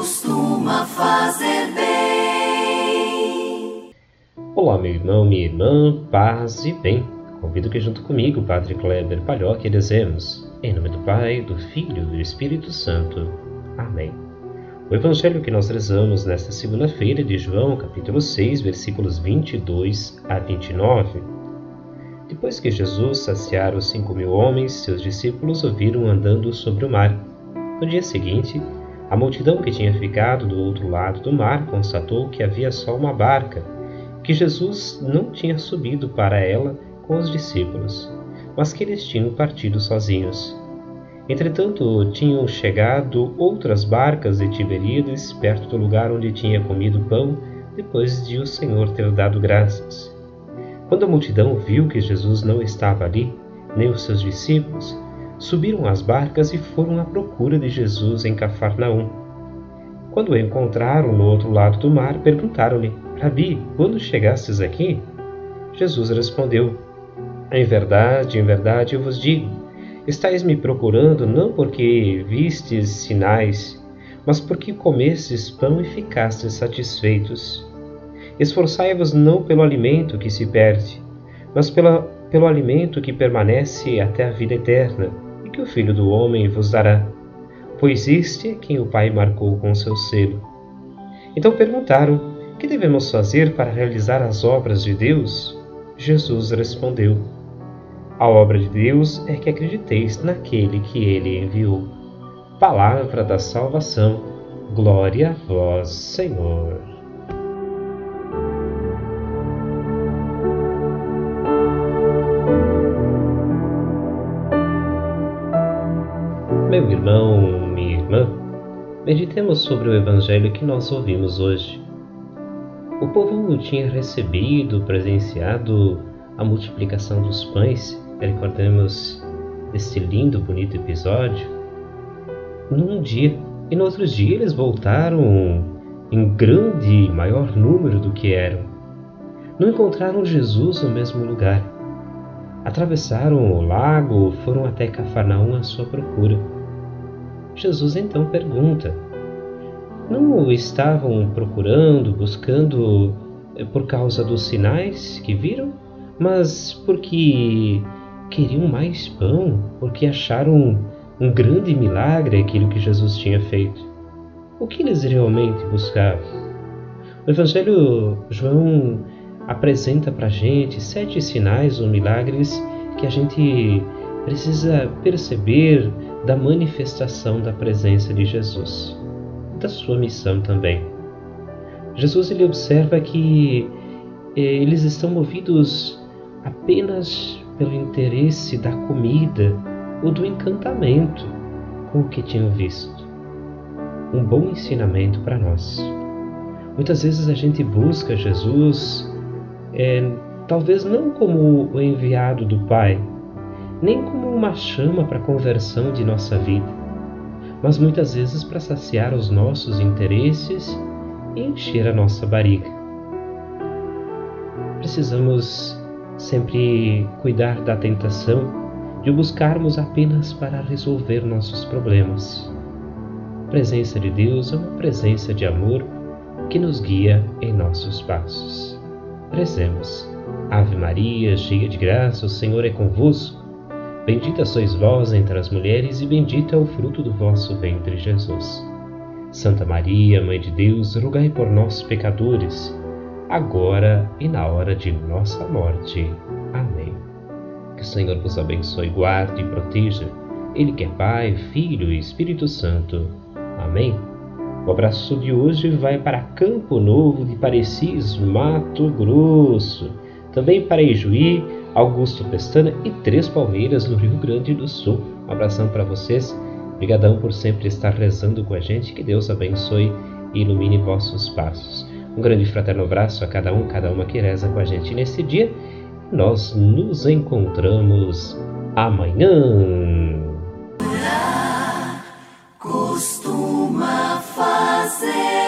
costuma fazer bem. Olá, meu irmão, minha irmã, paz e bem. Convido que junto comigo, Padre Kleber Palhoque, rezemos. Em nome do Pai, do Filho e do Espírito Santo. Amém. O evangelho que nós rezamos nesta segunda-feira de João, capítulo 6, versículos 22 a 29. Depois que Jesus saciara os cinco mil homens, seus discípulos ouviram andando sobre o mar. No dia seguinte, a multidão que tinha ficado do outro lado do mar constatou que havia só uma barca, que Jesus não tinha subido para ela com os discípulos, mas que eles tinham partido sozinhos. Entretanto, tinham chegado outras barcas de Tiberíades perto do lugar onde tinha comido pão depois de o Senhor ter dado graças. Quando a multidão viu que Jesus não estava ali, nem os seus discípulos, subiram às barcas e foram à procura de Jesus em Cafarnaum. Quando o encontraram no outro lado do mar, perguntaram-lhe: Rabi, quando chegastes aqui? Jesus respondeu: Em verdade, em verdade eu vos digo: estáis me procurando não porque vistes sinais, mas porque comestes pão e ficastes satisfeitos. Esforçai-vos não pelo alimento que se perde, mas pela, pelo alimento que permanece até a vida eterna que o Filho do Homem vos dará, pois este é quem o Pai marcou com seu selo. Então perguntaram: Que devemos fazer para realizar as obras de Deus? Jesus respondeu: A obra de Deus é que acrediteis naquele que ele enviou. Palavra da salvação. Glória a vós, Senhor. Meu irmão, minha irmã, meditemos sobre o evangelho que nós ouvimos hoje. O povo tinha recebido, presenciado a multiplicação dos pães, recordemos desse lindo, bonito episódio, num dia, e no outro dia eles voltaram em grande, maior número do que eram. Não encontraram Jesus no mesmo lugar. Atravessaram o lago, foram até Cafarnaum à sua procura Jesus então pergunta: Não o estavam procurando, buscando eh, por causa dos sinais que viram, mas porque queriam mais pão, porque acharam um grande milagre aquilo que Jesus tinha feito? O que eles realmente buscavam? O Evangelho João apresenta para a gente sete sinais ou milagres que a gente precisa perceber da manifestação da presença de Jesus, da sua missão também. Jesus ele observa que eh, eles estão movidos apenas pelo interesse da comida ou do encantamento com o que tinham visto. Um bom ensinamento para nós. Muitas vezes a gente busca Jesus, é, talvez não como o enviado do Pai, nem como uma chama para a conversão de nossa vida, mas muitas vezes para saciar os nossos interesses e encher a nossa barriga. Precisamos sempre cuidar da tentação de buscarmos apenas para resolver nossos problemas. A presença de Deus é uma presença de amor que nos guia em nossos passos. Rezemos. Ave Maria, cheia de graça, o Senhor é convosco. Bendita sois vós entre as mulheres, e bendito é o fruto do vosso ventre, Jesus. Santa Maria, Mãe de Deus, rogai por nós, pecadores, agora e na hora de nossa morte. Amém. Que o Senhor vos abençoe, guarde e proteja, Ele que é Pai, Filho e Espírito Santo. Amém. O abraço de hoje vai para Campo Novo de Parecis, Mato Grosso, também para Ijuí, Augusto Pestana e Três Palmeiras no Rio Grande do Sul. Um abração para vocês. Obrigadão por sempre estar rezando com a gente. Que Deus abençoe e ilumine vossos passos. Um grande fraterno abraço a cada um, cada uma que reza com a gente nesse dia. Nós nos encontramos amanhã. Costuma fazer.